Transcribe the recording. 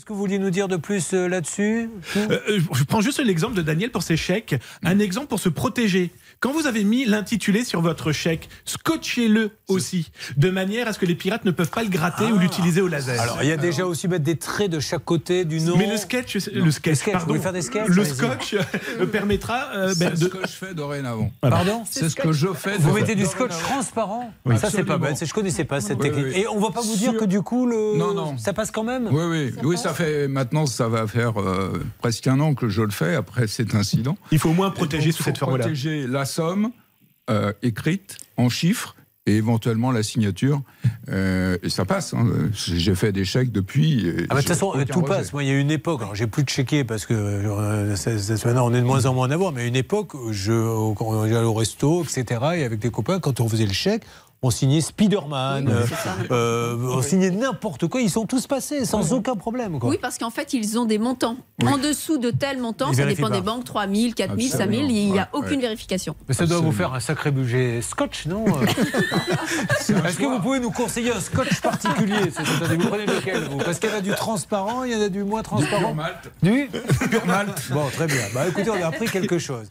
Qu'est-ce que vous vouliez nous dire de plus euh, là-dessus Euh, euh, je prends juste l'exemple de Daniel pour ses chèques. Un exemple pour se protéger. Quand vous avez mis l'intitulé sur votre chèque, scotchez-le aussi, de manière à ce que les pirates ne peuvent pas le gratter ou l'utiliser au laser. Alors, il y a déjà aussi mettre des traits de chaque côté du nom. mais le sketch, le sketch, sketch, vous pardon, voulez faire des sketchs le scotch permettra euh, ben, C'est ce de. que je fais dorénavant. Pardon C'est ce que je fais. Vous mettez du scotch transparent Oui. Ça, c'est pas bête. Je connaissais pas cette Oui, technique. oui. Et on va pas vous dire Sur- que du coup, le... Non, non. ça passe quand même Oui, oui, oui, ça fait maintenant, ça va faire euh, presque un an que je le fais après cet incident. Il faut au moins protéger donc, sous cette forme-là. Protéger la somme euh, écrite en chiffres et éventuellement la signature. Euh, et ça passe. hein. J'ai fait des chèques depuis. Ah bah, de toute façon, tout rejet. passe. Moi, il y a une époque, alors j'ai plus de chéquier parce que euh, maintenant on est de moins en moins en avoir, mais à une époque, je, quand on allait au resto, etc., et avec des copains, quand on faisait le chèque, on signait Spider-Man, Oui, euh, euh, on signait n'importe quoi, ils sont tous passés sans aucun problème. Quoi. Oui, parce qu'en fait, ils ont des montants. En dessous de tel montant, Ils ça dépend pas. des banques, 3 000, 4 000, 5 000, il n'y a Ouais, aucune ouais. vérification. Mais ça doit vous Absolument. faire un sacré budget scotch, non euh Est-ce que vous pouvez nous conseiller un scotch particulier? Vous prenez lequel vous? Parce qu'il y en a du transparent, il y en a du moins transparent. Pure Malte. Du Pure Malte. Bon, très bien. Bah écoutez, on a appris quelque chose.